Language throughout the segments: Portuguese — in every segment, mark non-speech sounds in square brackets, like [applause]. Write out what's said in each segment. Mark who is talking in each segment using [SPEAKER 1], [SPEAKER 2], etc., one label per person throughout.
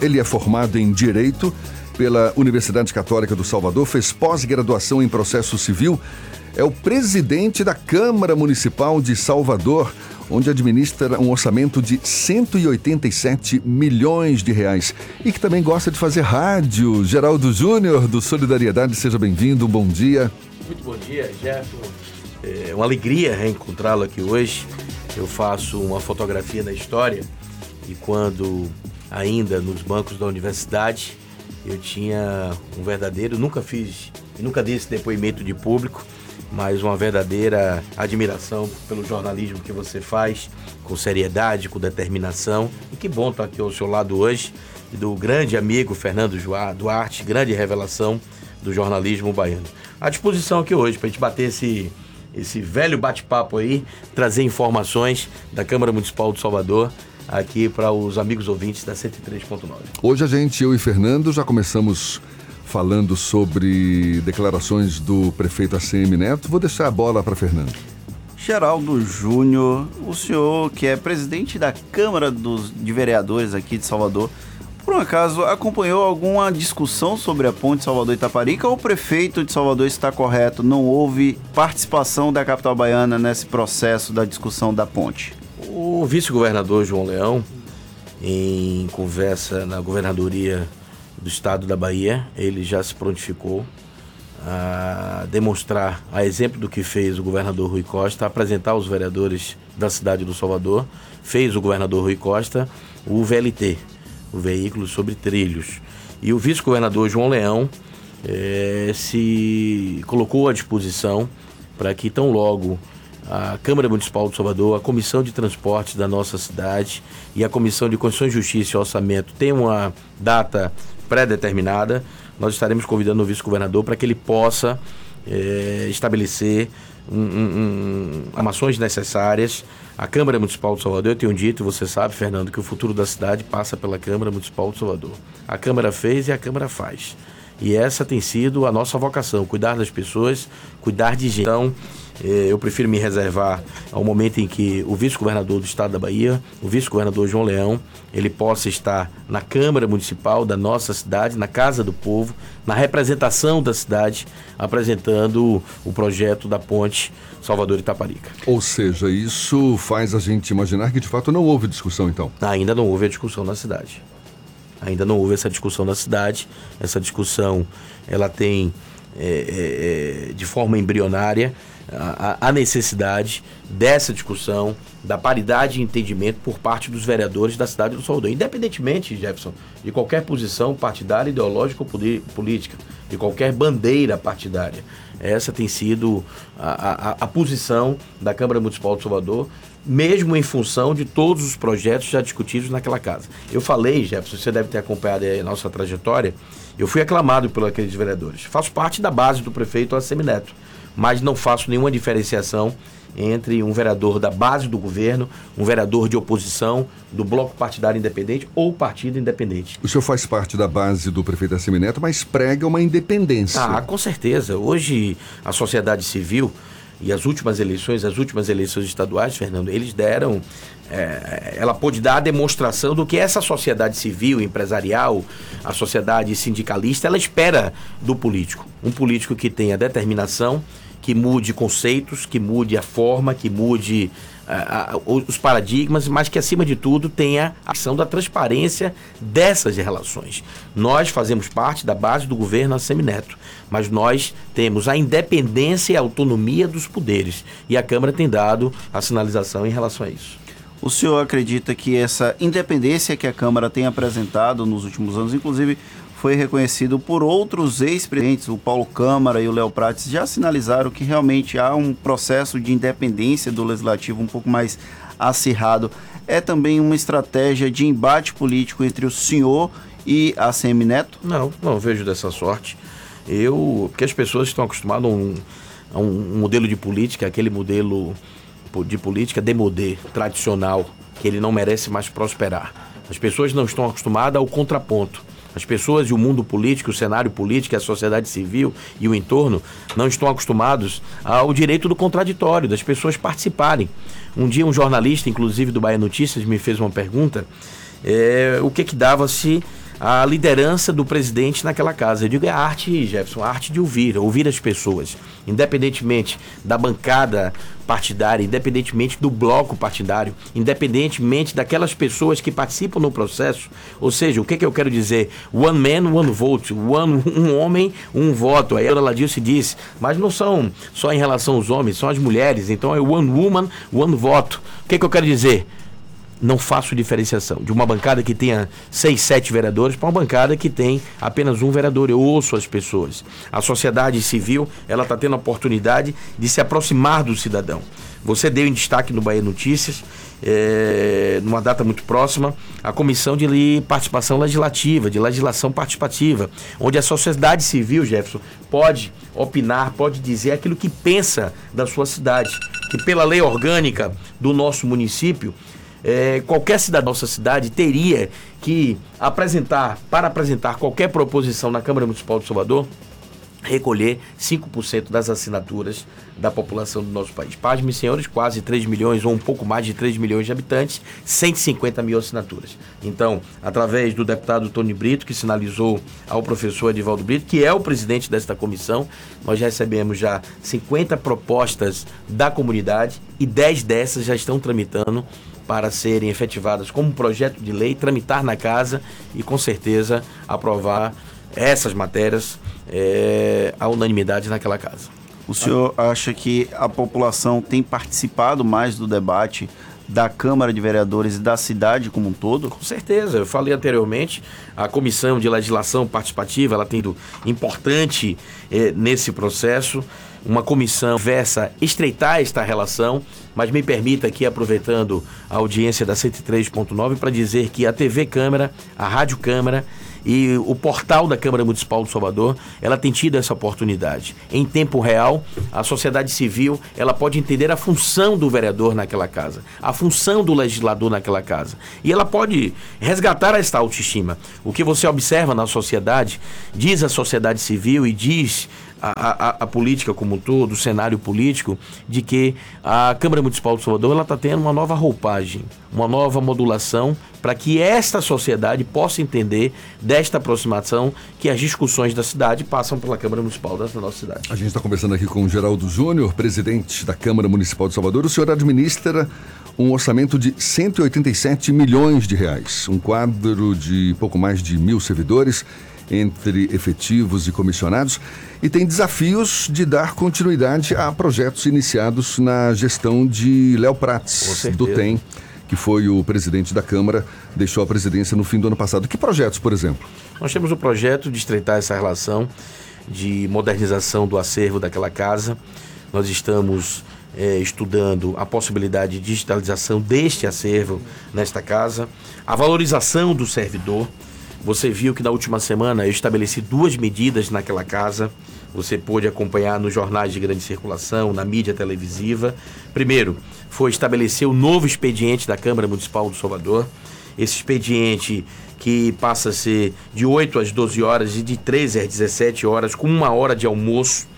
[SPEAKER 1] Ele é formado em Direito pela Universidade Católica do Salvador, fez pós-graduação em Processo Civil, é o presidente da Câmara Municipal de Salvador, onde administra um orçamento de 187 milhões de reais e que também gosta de fazer rádio. Geraldo Júnior, do Solidariedade, seja bem-vindo, bom dia.
[SPEAKER 2] Muito bom dia, Jefferson. É uma alegria reencontrá-lo aqui hoje. Eu faço uma fotografia da história e quando ainda nos bancos da universidade eu tinha um verdadeiro, nunca fiz nunca dei esse depoimento de público, mas uma verdadeira admiração pelo jornalismo que você faz, com seriedade, com determinação. E que bom estar aqui ao seu lado hoje, e do grande amigo Fernando Duarte, grande revelação do jornalismo baiano. À disposição aqui hoje para a gente bater esse, esse velho bate-papo aí, trazer informações da Câmara Municipal de Salvador aqui para os amigos ouvintes da 103.9.
[SPEAKER 1] Hoje a gente, eu e Fernando, já começamos falando sobre declarações do prefeito ACM Neto. Vou deixar a bola para Fernando.
[SPEAKER 3] Geraldo Júnior, o senhor que é presidente da Câmara dos, de Vereadores aqui de Salvador, por um acaso acompanhou alguma discussão sobre a ponte Salvador-Itaparica ou o prefeito de Salvador está correto? Não houve participação da capital baiana nesse processo da discussão da ponte?
[SPEAKER 2] O vice-governador João Leão, em conversa na governadoria do estado da Bahia, ele já se prontificou a demonstrar, a exemplo do que fez o governador Rui Costa, apresentar aos vereadores da cidade do Salvador, fez o governador Rui Costa o VLT, o veículo sobre trilhos. E o vice-governador João Leão eh, se colocou à disposição para que tão logo a Câmara Municipal de Salvador, a Comissão de Transportes da nossa cidade e a Comissão de Constituição, Justiça e Orçamento tem uma data pré-determinada. Nós estaremos convidando o vice-governador para que ele possa é, estabelecer um, um, um, ações necessárias. A Câmara Municipal de Salvador, eu tenho dito, você sabe, Fernando, que o futuro da cidade passa pela Câmara Municipal de Salvador. A Câmara fez e a Câmara faz. E essa tem sido a nossa vocação: cuidar das pessoas, cuidar de gente. Então, eu prefiro me reservar ao momento em que o vice-governador do estado da Bahia, o vice-governador João Leão, ele possa estar na Câmara Municipal da nossa cidade, na Casa do Povo, na representação da cidade, apresentando o projeto da ponte Salvador Itaparica.
[SPEAKER 1] Ou seja, isso faz a gente imaginar que de fato não houve discussão então.
[SPEAKER 2] Ainda não houve a discussão na cidade. Ainda não houve essa discussão na cidade. Essa discussão ela tem é, é, é de forma embrionária a, a, necessidade dessa discussão da paridade de entendimento por parte dos vereadores da cidade do Salvador, independentemente, Jefferson, de qualquer posição partidária, ideológica ou política, de qualquer bandeira partidária. Essa tem sido a, a, a posição da Câmara Municipal de Salvador mesmo em função de todos os projetos já discutidos naquela casa. Eu falei, Jefferson, você deve ter acompanhado a nossa trajetória, eu fui aclamado por aqueles vereadores. Faço parte da base do prefeito Assemineto, mas não faço nenhuma diferenciação entre um vereador da base do governo, um vereador de oposição, do bloco partidário independente ou partido independente.
[SPEAKER 1] O senhor faz parte da base do prefeito Assemineto, mas prega uma independência.
[SPEAKER 2] Ah, com certeza. Hoje a sociedade civil e as últimas eleições, as últimas eleições estaduais, Fernando, eles deram. É, ela pôde dar a demonstração do que essa sociedade civil, empresarial, a sociedade sindicalista, ela espera do político. Um político que tenha determinação, que mude conceitos, que mude a forma, que mude os paradigmas, mas que acima de tudo tenha a ação da transparência dessas relações. Nós fazemos parte da base do governo Semineto, mas nós temos a independência e a autonomia dos poderes e a Câmara tem dado a sinalização em relação a isso.
[SPEAKER 3] O senhor acredita que essa independência que a Câmara tem apresentado nos últimos anos, inclusive foi reconhecido por outros ex-presidentes, o Paulo Câmara e o Léo Prates, já sinalizaram que realmente há um processo de independência do legislativo um pouco mais acirrado. É também uma estratégia de embate político entre o senhor e a CM Neto?
[SPEAKER 2] Não, não vejo dessa sorte. Eu, porque as pessoas estão acostumadas a um, a um modelo de política, aquele modelo de política demodê, tradicional, que ele não merece mais prosperar. As pessoas não estão acostumadas ao contraponto. As pessoas e o mundo político, o cenário político, a sociedade civil e o entorno não estão acostumados ao direito do contraditório, das pessoas participarem. Um dia um jornalista, inclusive do Bahia Notícias, me fez uma pergunta: é, o que que dava se a liderança do presidente naquela casa. Eu digo é a arte, Jefferson, a arte de ouvir, ouvir as pessoas, independentemente da bancada partidária, independentemente do bloco partidário, independentemente daquelas pessoas que participam no processo. Ou seja, o que, que eu quero dizer? One man, one vote. One, [laughs] um homem, um voto. Aí a Dona Ladilce disse, mas não são só em relação aos homens, são as mulheres. Então é one woman, one voto. O que, que eu quero dizer? Não faço diferenciação de uma bancada que tenha seis, sete vereadores para uma bancada que tem apenas um vereador. Eu ouço as pessoas. A sociedade civil ela está tendo a oportunidade de se aproximar do cidadão. Você deu em destaque no Bahia Notícias, é, numa data muito próxima, a comissão de participação legislativa, de legislação participativa, onde a sociedade civil, Jefferson, pode opinar, pode dizer aquilo que pensa da sua cidade. Que pela lei orgânica do nosso município, é, qualquer cidadão da nossa cidade teria que apresentar, para apresentar qualquer proposição na Câmara Municipal de Salvador, recolher 5% das assinaturas da população do nosso país. Pasme, senhores, quase 3 milhões ou um pouco mais de 3 milhões de habitantes, 150 mil assinaturas. Então, através do deputado Tony Brito, que sinalizou ao professor Edivaldo Brito, que é o presidente desta comissão, nós recebemos já 50 propostas da comunidade e 10 dessas já estão tramitando para serem efetivadas como projeto de lei, tramitar na casa e com certeza aprovar essas matérias é, à unanimidade naquela casa.
[SPEAKER 3] O senhor acha que a população tem participado mais do debate da Câmara de Vereadores e da cidade como um todo?
[SPEAKER 2] Com certeza. Eu falei anteriormente, a Comissão de Legislação Participativa, ela tem sido importante eh, nesse processo uma comissão versa estreitar esta relação, mas me permita aqui, aproveitando a audiência da 103.9, para dizer que a TV Câmara, a Rádio Câmara e o portal da Câmara Municipal de Salvador, ela tem tido essa oportunidade. Em tempo real, a sociedade civil, ela pode entender a função do vereador naquela casa, a função do legislador naquela casa. E ela pode resgatar esta autoestima. O que você observa na sociedade, diz a sociedade civil e diz a, a, a, política como um todo, o cenário político, de que a Câmara Municipal de Salvador está tendo uma nova roupagem, uma nova modulação para que esta sociedade possa entender desta aproximação que as discussões da cidade passam pela Câmara Municipal da nossa cidade.
[SPEAKER 1] A gente está conversando aqui com o Geraldo Júnior, presidente da Câmara Municipal de Salvador. O senhor administra um orçamento de 187 milhões de reais, um quadro de pouco mais de mil servidores entre efetivos e comissionados e tem desafios de dar continuidade a projetos iniciados na gestão de Léo Prates, do TEM, que foi o presidente da Câmara, deixou a presidência no fim do ano passado. Que projetos, por exemplo?
[SPEAKER 2] Nós temos o projeto de estreitar essa relação de modernização do acervo daquela casa. Nós estamos é, estudando a possibilidade de digitalização deste acervo nesta casa, a valorização do servidor. Você viu que na última semana eu estabeleci duas medidas naquela casa. Você pôde acompanhar nos jornais de grande circulação, na mídia televisiva. Primeiro, foi estabelecer o novo expediente da Câmara Municipal do Salvador. Esse expediente que passa a ser de 8 às 12 horas e de 13 às 17 horas, com uma hora de almoço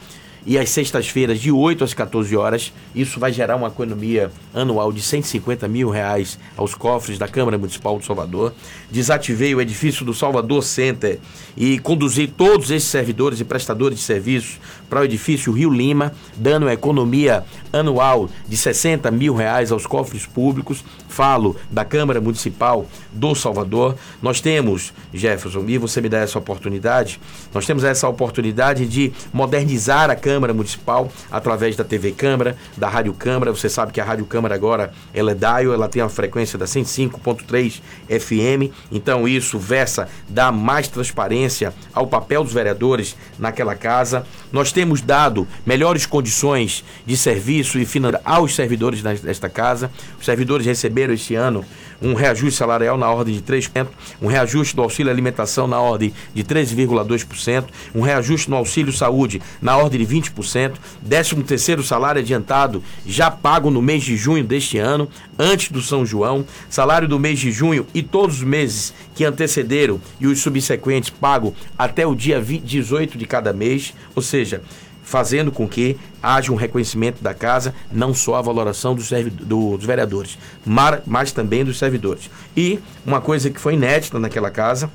[SPEAKER 2] e às sextas-feiras de 8 às 14 horas. Isso vai gerar uma economia anual de 150 mil reais aos cofres da Câmara Municipal de Salvador. Desativei o edifício do Salvador Center e conduzi todos esses servidores e prestadores de serviços para o edifício Rio Lima, dando uma economia anual de 60 mil reais aos cofres públicos. Falo da Câmara Municipal do Salvador. Nós temos, Jefferson, e você me dá essa oportunidade, nós temos essa oportunidade de modernizar a Câmara Câmara Municipal, através da TV Câmara, da Rádio Câmara. Você sabe que a Rádio Câmara agora ela é DAIO, ela tem a frequência da 105.3 FM. Então isso versa, dá mais transparência ao papel dos vereadores naquela casa. Nós temos dado melhores condições de serviço e finanças aos servidores desta casa. Os servidores receberam este ano um reajuste salarial na ordem de 3%, um reajuste do auxílio alimentação na ordem de 13,2%, um reajuste no auxílio saúde na ordem de 20%, 13 terceiro salário adiantado já pago no mês de junho deste ano, antes do São João, salário do mês de junho e todos os meses que antecederam e os subsequentes pago até o dia 18 de cada mês, ou seja, fazendo com que haja um reconhecimento da casa, não só a valoração dos, dos vereadores, mas, mas também dos servidores. E uma coisa que foi inédita naquela casa,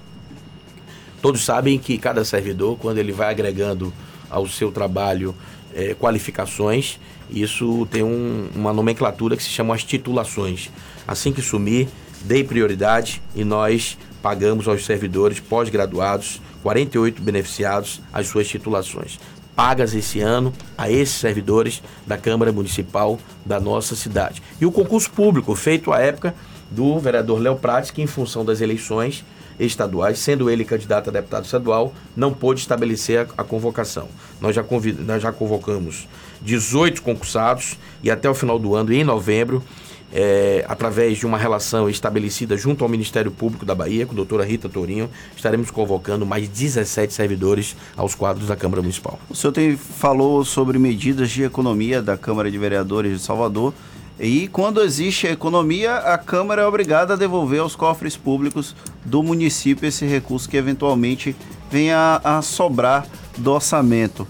[SPEAKER 2] Todos sabem que cada servidor, quando ele vai agregando ao seu trabalho é, qualificações, isso tem um, uma nomenclatura que se chama as titulações. Assim que sumir, dê prioridade e nós pagamos aos servidores pós-graduados, 48 beneficiados, as suas titulações. Pagas esse ano a esses servidores da Câmara Municipal da nossa cidade. E o concurso público, feito à época do vereador Léo Prates, que em função das eleições estaduais, sendo ele candidato a deputado estadual, não pôde estabelecer a, a convocação. Nós já, convid, nós já convocamos 18 concursados e até o final do ano, em novembro, é, através de uma relação estabelecida junto ao Ministério Público da Bahia, com a doutora Rita Tourinho, estaremos convocando mais 17 servidores aos quadros da Câmara Municipal.
[SPEAKER 3] O senhor tem, falou sobre medidas de economia da Câmara de Vereadores de Salvador. E quando existe a economia, a Câmara é obrigada a devolver aos cofres públicos do município esse recurso que eventualmente venha a, a sobrar do orçamento.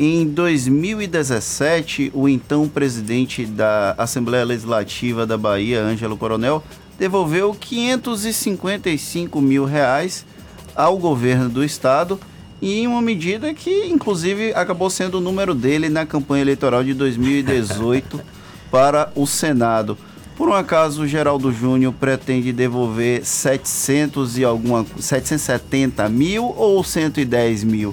[SPEAKER 3] Em 2017, o então presidente da Assembleia Legislativa da Bahia, Ângelo Coronel, devolveu 555 mil reais ao governo do estado em uma medida que, inclusive, acabou sendo o número dele na campanha eleitoral de 2018 [laughs] para o Senado. Por um acaso, o Geraldo Júnior pretende devolver 700 e alguma 770 mil ou 110 mil?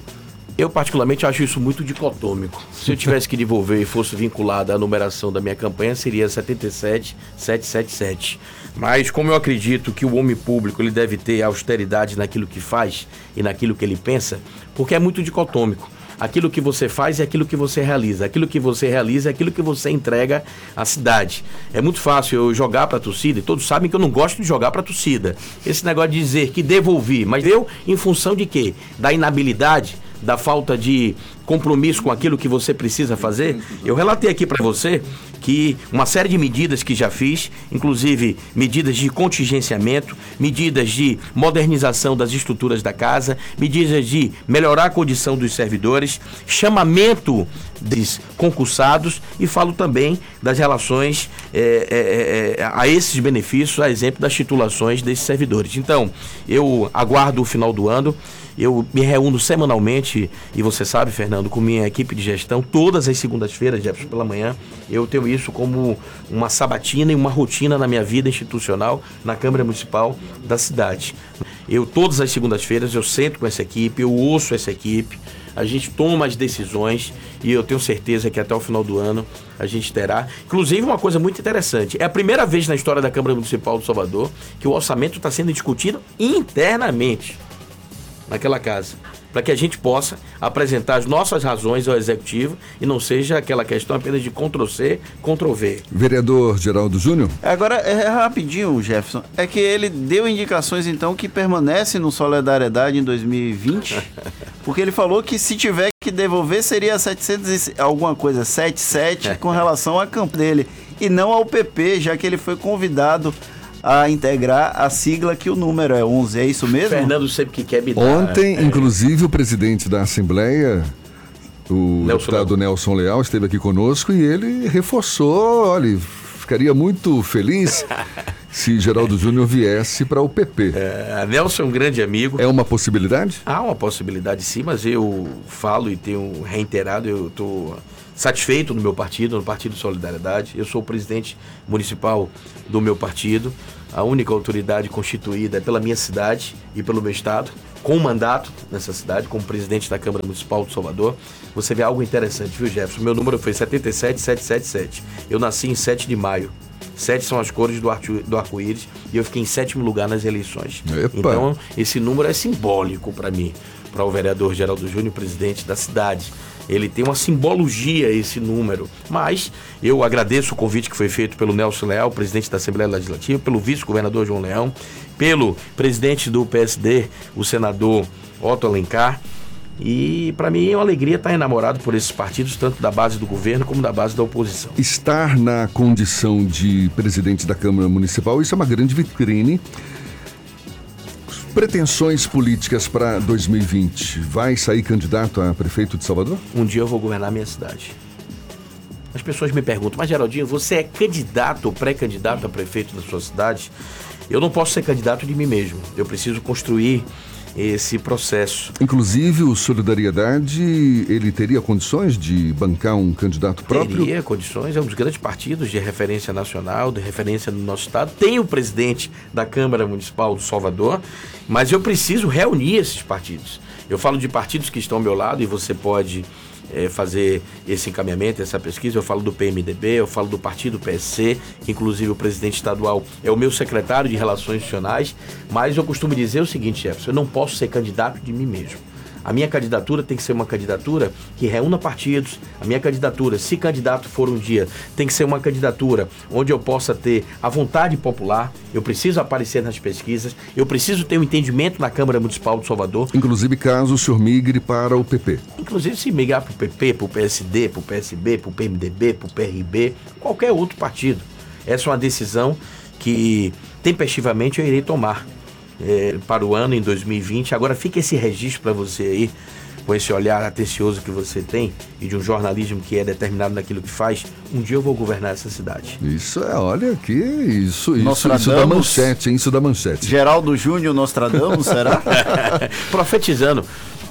[SPEAKER 2] Eu, particularmente, acho isso muito dicotômico. Se eu tivesse que devolver e fosse vinculado à numeração da minha campanha, seria 77777. Mas, como eu acredito que o homem público ele deve ter austeridade naquilo que faz e naquilo que ele pensa, porque é muito dicotômico. Aquilo que você faz é aquilo que você realiza. Aquilo que você realiza é aquilo que você entrega à cidade. É muito fácil eu jogar para a torcida, e todos sabem que eu não gosto de jogar para a torcida. Esse negócio de dizer que devolvi, mas eu em função de quê? Da inabilidade da falta de compromisso com aquilo que você precisa fazer. Eu relatei aqui para você que uma série de medidas que já fiz, inclusive medidas de contingenciamento, medidas de modernização das estruturas da casa, medidas de melhorar a condição dos servidores, chamamento dos concursados e falo também das relações é, é, é, a esses benefícios, a exemplo das titulações desses servidores. Então, eu aguardo o final do ano. Eu me reúno semanalmente, e você sabe, Fernando, com minha equipe de gestão, todas as segundas-feiras, Jefferson, pela manhã. Eu tenho isso como uma sabatina e uma rotina na minha vida institucional na Câmara Municipal da cidade. Eu, todas as segundas-feiras, eu sento com essa equipe, eu ouço essa equipe, a gente toma as decisões e eu tenho certeza que até o final do ano a gente terá. Inclusive, uma coisa muito interessante: é a primeira vez na história da Câmara Municipal de Salvador que o orçamento está sendo discutido internamente naquela casa, para que a gente possa apresentar as nossas razões ao executivo e não seja aquela questão apenas de Ctrl-C, Ctrl-V.
[SPEAKER 1] Vereador Geraldo Júnior.
[SPEAKER 3] Agora, é rapidinho, Jefferson, é que ele deu indicações então que permanece no Solidariedade em 2020, [laughs] porque ele falou que se tiver que devolver seria 700 e alguma coisa, 77 com relação à campo dele e não ao PP, já que ele foi convidado a integrar a sigla que o número é 11. É isso mesmo?
[SPEAKER 2] Fernando sempre que quer me dar.
[SPEAKER 1] Ontem, é... inclusive, o presidente da Assembleia, o Nelson deputado Leal. Nelson Leal, esteve aqui conosco e ele reforçou, olha, ficaria muito feliz [laughs] se Geraldo Júnior viesse para o PP.
[SPEAKER 2] É, Nelson é um grande amigo.
[SPEAKER 1] É uma possibilidade?
[SPEAKER 2] Há uma possibilidade sim, mas eu falo e tenho reiterado, eu estou satisfeito no meu partido, no Partido Solidariedade. Eu sou o presidente municipal do meu partido. A única autoridade constituída pela minha cidade e pelo meu estado, com mandato nessa cidade, como presidente da Câmara Municipal de Salvador. Você vê algo interessante, viu, Jefferson? Meu número foi 77777. Eu nasci em 7 de maio. Sete são as cores do, arco-íris e eu fiquei em sétimo lugar nas eleições. Epa. Então, esse número é simbólico para mim, para o vereador Geraldo Júnior, presidente da cidade. Ele tem uma simbologia esse número. Mas eu agradeço o convite que foi feito pelo Nelson Leal, presidente da Assembleia Legislativa, pelo vice-governador João Leão, pelo presidente do PSD, o senador Otto Alencar. E para mim é uma alegria estar enamorado por esses partidos, tanto da base do governo como da base da oposição.
[SPEAKER 1] Estar na condição de presidente da Câmara Municipal, isso é uma grande vitrine Pretensões políticas para 2020. Vai sair candidato a prefeito de Salvador?
[SPEAKER 2] Um dia eu vou governar a minha cidade. As pessoas me perguntam, mas Geraldinho, você é candidato ou pré-candidato a prefeito da sua cidade? Eu não posso ser candidato de mim mesmo. Eu preciso construir esse processo.
[SPEAKER 1] Inclusive, o Solidariedade, ele teria condições de bancar um candidato próprio?
[SPEAKER 2] Teria condições, é um dos grandes partidos de referência nacional, de referência no nosso estado. Tem o presidente da Câmara Municipal do Salvador, mas eu preciso reunir esses partidos. Eu falo de partidos que estão ao meu lado e você pode é, fazer esse encaminhamento, essa pesquisa. Eu falo do PMDB, eu falo do partido PSC, que inclusive o presidente estadual é o meu secretário de Relações Institucionais. Mas eu costumo dizer o seguinte, Jefferson: eu não posso ser candidato de mim mesmo. A minha candidatura tem que ser uma candidatura que reúna partidos. A minha candidatura, se candidato for um dia, tem que ser uma candidatura onde eu possa ter a vontade popular. Eu preciso aparecer nas pesquisas. Eu preciso ter um entendimento na Câmara Municipal de Salvador.
[SPEAKER 1] Inclusive caso o senhor migre para o PP.
[SPEAKER 2] Inclusive se migrar para o PP, para o PSD, para o PSB, para o PMDB, para o PRB, qualquer outro partido. Essa é uma decisão que tempestivamente eu irei tomar é, para o ano em 2020. Agora fica esse registro para você aí, com esse olhar atencioso que você tem e de um jornalismo que é determinado naquilo que faz. Um dia eu vou governar essa cidade.
[SPEAKER 1] Isso é, olha que isso, isso, isso da manchete, hein? Isso da manchete.
[SPEAKER 3] Geraldo Júnior Nostradamus, será? [laughs]
[SPEAKER 2] Profetizando.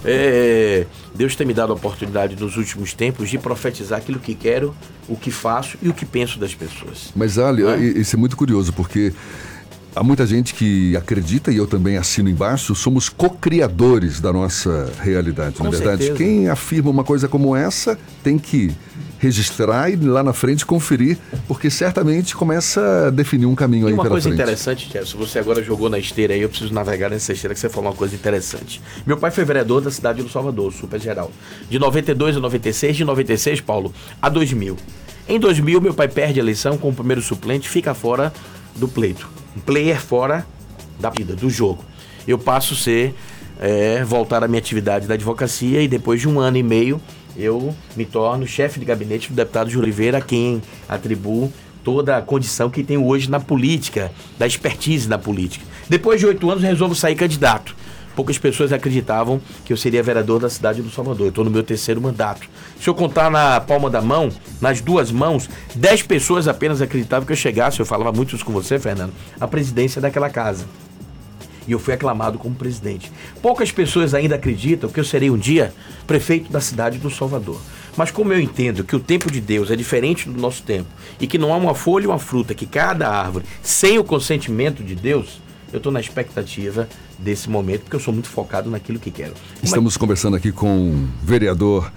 [SPEAKER 2] É, Deus tem me dado a oportunidade nos últimos tempos de profetizar aquilo que quero, o que faço e o que penso das pessoas.
[SPEAKER 1] Mas, olha, é? isso é muito curioso, porque Há muita gente que acredita, e eu também assino embaixo, somos co-criadores da nossa realidade, Com na verdade. Certeza. Quem afirma uma coisa como essa tem que registrar e lá na frente conferir, porque certamente começa a definir um caminho e aí
[SPEAKER 2] uma coisa
[SPEAKER 1] frente.
[SPEAKER 2] interessante, Jefferson, você agora jogou na esteira aí, eu preciso navegar nessa esteira que você falou uma coisa interessante. Meu pai foi vereador da cidade do Salvador, super geral. De 92 a 96, de 96, Paulo, a 2000. Em 2000, meu pai perde a eleição com o primeiro suplente, fica fora do pleito um player fora da vida, do jogo. Eu passo a ser, é, voltar à minha atividade da advocacia e depois de um ano e meio eu me torno chefe de gabinete do deputado de Oliveira, a quem atribuo toda a condição que tenho hoje na política, da expertise na política. Depois de oito anos resolvo sair candidato poucas pessoas acreditavam que eu seria vereador da cidade do Salvador. Eu estou no meu terceiro mandato. Se eu contar na palma da mão, nas duas mãos, dez pessoas apenas acreditavam que eu chegasse, eu falava muito isso com você, Fernando, a presidência daquela casa. E eu fui aclamado como presidente. Poucas pessoas ainda acreditam que eu serei um dia prefeito da cidade do Salvador. Mas como eu entendo que o tempo de Deus é diferente do nosso tempo e que não há uma folha uma fruta que cada árvore sem o consentimento de Deus, eu estou na expectativa desse momento, porque eu sou muito focado naquilo que quero.
[SPEAKER 1] Estamos conversando aqui com o vereador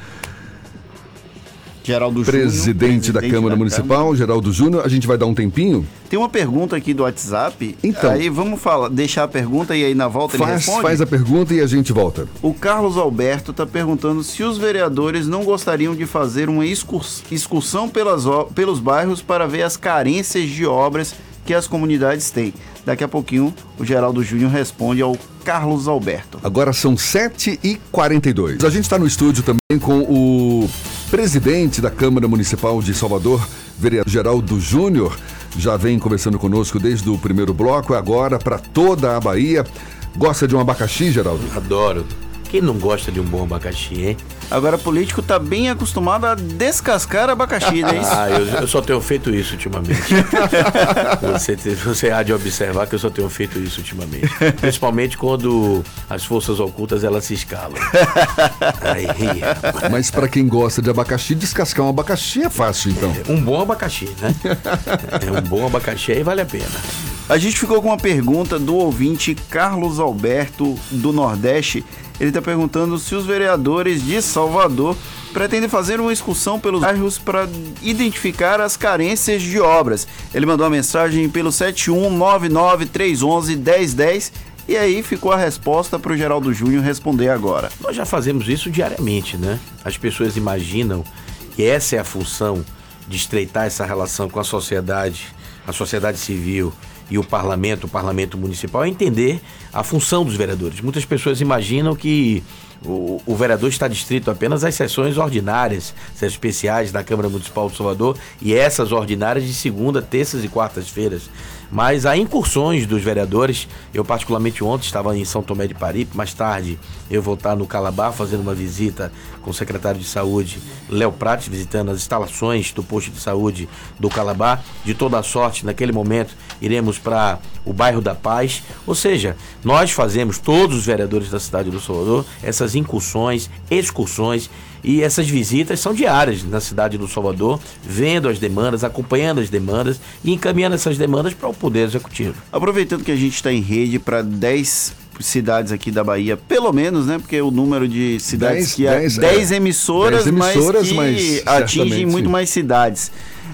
[SPEAKER 3] Geraldo
[SPEAKER 1] presidente, Júnior, da Câmara da Municipal, Câmara. Geraldo Júnior. A gente vai dar um tempinho?
[SPEAKER 3] Tem uma pergunta aqui do WhatsApp. Então. Aí vamos falar, deixar a pergunta e aí na volta
[SPEAKER 1] faz,
[SPEAKER 3] ele responde.
[SPEAKER 1] Faz a pergunta e a gente volta.
[SPEAKER 3] O Carlos Alberto está perguntando se os vereadores não gostariam de fazer uma excursão pelas, pelos bairros para ver as carências de obras que as comunidades têm. Daqui a pouquinho o Geraldo Júnior responde ao Carlos Alberto.
[SPEAKER 1] Agora são 7h42. A gente está no estúdio também com o presidente da Câmara Municipal de Salvador, vereador Geraldo Júnior. Já vem conversando conosco desde o primeiro bloco, agora para toda a Bahia. Gosta de um abacaxi, Geraldo?
[SPEAKER 2] Adoro. Quem não gosta de um bom abacaxi, hein?
[SPEAKER 3] Agora, político tá bem acostumado a descascar abacaxi, não é isso?
[SPEAKER 2] Ah, eu, eu só tenho feito isso ultimamente. [laughs] você, você há de observar que eu só tenho feito isso ultimamente. Principalmente quando as forças ocultas elas se escalam. [laughs]
[SPEAKER 1] Aí, Mas para quem gosta de abacaxi, descascar um abacaxi é fácil, então.
[SPEAKER 2] É, um bom abacaxi, né? [laughs] É um bom abacaxi aí vale a pena.
[SPEAKER 3] A gente ficou com uma pergunta do ouvinte Carlos Alberto do Nordeste ele está perguntando se os vereadores de Salvador pretendem fazer uma excursão pelos bairros para identificar as carências de obras. Ele mandou uma mensagem pelo 71993111010 e aí ficou a resposta para o Geraldo Júnior responder agora.
[SPEAKER 2] Nós já fazemos isso diariamente, né? As pessoas imaginam que essa é a função de estreitar essa relação com a sociedade, a sociedade civil e o parlamento, o parlamento municipal, é entender a função dos vereadores. Muitas pessoas imaginam que o, o, vereador está distrito apenas às sessões ordinárias, sessões especiais da Câmara Municipal de Salvador e essas ordinárias de segunda, terças e quartas-feiras. Mas há incursões dos vereadores. Eu, particularmente, ontem estava em São Tomé de Paripe. Mais tarde, eu vou estar no Calabar fazendo uma visita com o secretário de Saúde, Léo Prates, visitando as instalações do posto de saúde do Calabar. De toda sorte, naquele momento, iremos para o bairro da Paz. Ou seja, nós fazemos, todos os vereadores da cidade do Salvador, essas incursões, excursões e essas visitas são diárias na cidade do Salvador, vendo as demandas, acompanhando as demandas e encaminhando essas demandas para o Poder Executivo.
[SPEAKER 3] Aproveitando que a gente está em rede para 10 cidades aqui da Bahia, pelo menos, né? Porque o número de cidades dez, que há 10 é, emissoras, emissoras, mas que mas atingem muito sim. mais cidades.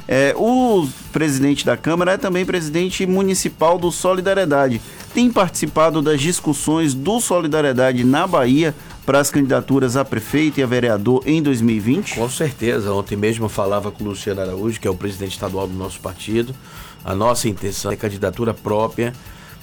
[SPEAKER 3] É, o presidente da Câmara é também presidente municipal do Solidariedade. Tem participado das discussões do Solidariedade na Bahia para as candidaturas a prefeito e a vereador em 2020?
[SPEAKER 2] Com certeza. Ontem mesmo eu falava com o Luciano Araújo, que é o presidente estadual do nosso partido. A nossa intenção é candidatura própria,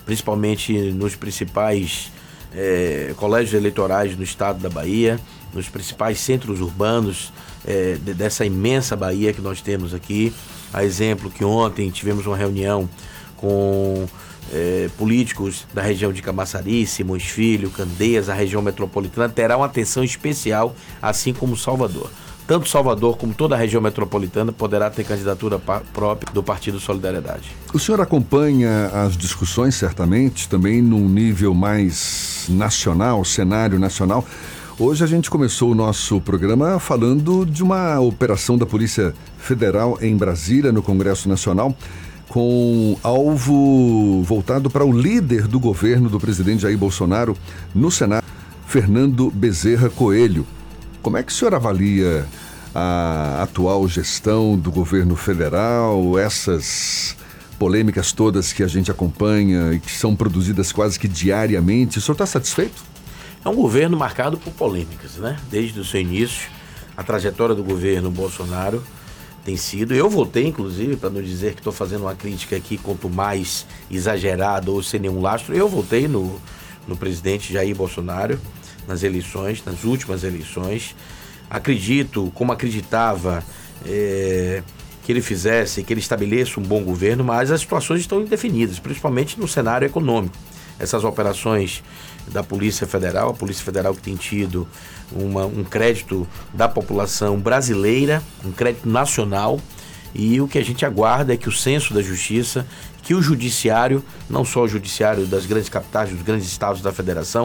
[SPEAKER 2] principalmente nos principais é, colégios eleitorais no estado da Bahia, nos principais centros urbanos é, dessa imensa Bahia que nós temos aqui. A exemplo que ontem tivemos uma reunião com é, políticos da região de Camaçari, Simões Filho, Candeias, a região metropolitana, terá uma atenção especial, assim como Salvador. Tanto Salvador como toda a região metropolitana poderá ter candidatura própria do Partido Solidariedade.
[SPEAKER 1] O senhor acompanha as discussões, certamente, também num nível mais nacional, cenário nacional. Hoje a gente começou o nosso programa falando de uma operação da Polícia Federal em Brasília, no Congresso Nacional com alvo voltado para o líder do governo do presidente Jair Bolsonaro no Senado, Fernando Bezerra Coelho. Como é que o senhor avalia a atual gestão do governo federal, essas polêmicas todas que a gente acompanha e que são produzidas quase que diariamente? O senhor está satisfeito?
[SPEAKER 2] É um governo marcado por polêmicas, né? Desde o seu início, a trajetória do governo Bolsonaro tem sido. Eu votei, inclusive, para não dizer que estou fazendo uma crítica aqui, quanto mais exagerado ou sem nenhum lastro, eu votei no, no presidente Jair Bolsonaro nas eleições, nas últimas eleições. Acredito, como acreditava, é, que ele fizesse, que ele estabeleça um bom governo, mas as situações estão indefinidas, principalmente no cenário econômico. Essas operações da Polícia Federal, a Polícia Federal que tem tido uma, um crédito da população brasileira, um crédito nacional, e o que a gente aguarda é que o senso da justiça, que o judiciário, não só o judiciário das grandes capitais, dos grandes estados da federação,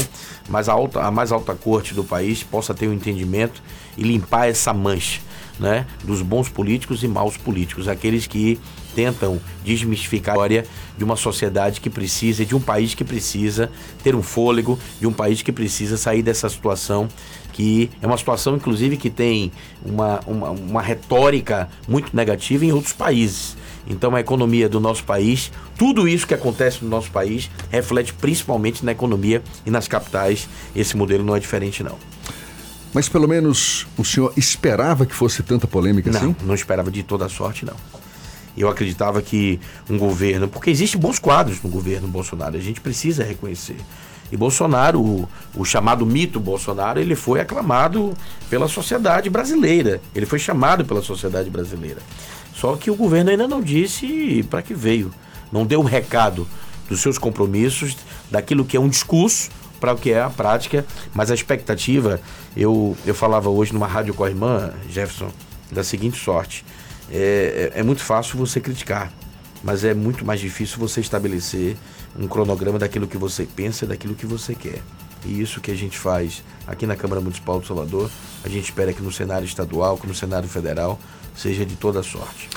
[SPEAKER 2] mas a, alta, a mais alta corte do país possa ter um entendimento e limpar essa mancha né, dos bons políticos e maus políticos, aqueles que tentam desmistificar a história de uma sociedade que precisa, de um país que precisa ter um fôlego, de um país que precisa sair dessa situação que é uma situação, inclusive, que tem uma, uma, uma retórica muito negativa em outros países. Então, a economia do nosso país, tudo isso que acontece no nosso país, reflete principalmente na economia e nas capitais. Esse modelo não é diferente, não.
[SPEAKER 1] Mas pelo menos o senhor esperava que fosse tanta polêmica
[SPEAKER 2] não,
[SPEAKER 1] assim?
[SPEAKER 2] Não, não esperava de toda sorte, não. Eu acreditava que um governo, porque existem bons quadros no governo Bolsonaro, a gente precisa reconhecer. E Bolsonaro, o, o, chamado mito Bolsonaro, ele foi aclamado pela sociedade brasileira. Ele foi chamado pela sociedade brasileira. Só que o governo ainda não disse para que veio. Não deu um recado dos seus compromissos, daquilo que é um discurso para o que é a prática. Mas a expectativa, eu, eu falava hoje numa rádio com a irmã, Jefferson, da seguinte sorte é, é, é muito fácil você criticar, mas é muito mais difícil você estabelecer um cronograma daquilo que você pensa e daquilo que você quer. E isso que a gente faz aqui na Câmara Municipal de Salvador, a gente espera que no cenário estadual, que no cenário federal, seja de toda sorte.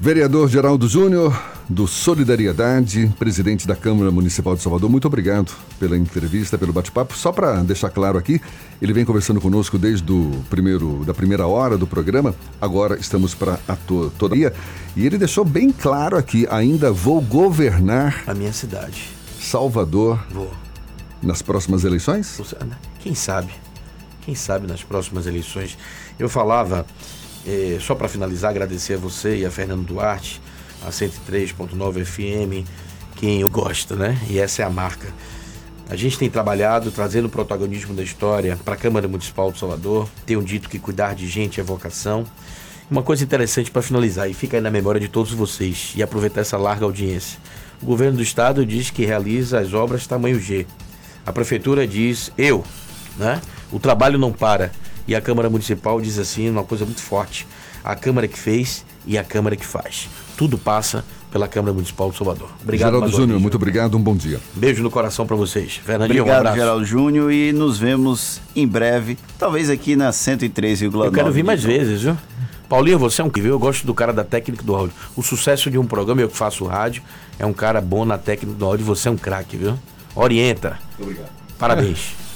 [SPEAKER 1] Vereador Geraldo Júnior, do Solidariedade, presidente da Câmara Municipal de Salvador, muito obrigado pela entrevista, pelo bate-papo. Só para deixar claro aqui, ele vem conversando conosco desde o primeiro, da primeira hora do programa. Agora estamos para a to toda dia. E ele deixou bem claro aqui: ainda vou governar
[SPEAKER 2] a minha cidade,
[SPEAKER 1] Salvador.
[SPEAKER 2] Vou.
[SPEAKER 1] Nas próximas eleições?
[SPEAKER 2] Quem sabe? Quem sabe nas próximas eleições? Eu falava é, só para finalizar, agradecer a você e a Fernando Duarte, a 103.9 FM, quem eu gosto, né? E essa é a marca. A gente tem trabalhado trazendo o protagonismo da história para a Câmara Municipal de Salvador. Tenho dito que cuidar de gente é vocação. Uma coisa interessante para finalizar e fica aí na memória de todos vocês e aproveitar essa larga audiência. O governo do estado diz que realiza as obras tamanho G. A prefeitura diz eu, né? O trabalho não para. E a Câmara Municipal diz assim, uma coisa muito forte: a Câmara que fez e a Câmara que faz. Tudo passa pela Câmara Municipal de Salvador.
[SPEAKER 1] Obrigado, Geraldo Júnior, muito obrigado, um bom dia.
[SPEAKER 2] Beijo no coração para vocês.
[SPEAKER 3] Fernandinho, obrigado, um abraço. Geraldo Júnior, e nos vemos em breve, talvez aqui na 103,9.
[SPEAKER 2] Eu quero vir mais vezes, viu? Paulinho, você é um que Eu gosto do cara da técnica do áudio. O sucesso de um programa, eu que faço rádio, é um cara bom na técnica do áudio. Você é um craque, viu? Orienta. Muito obrigado. Parabéns. [laughs]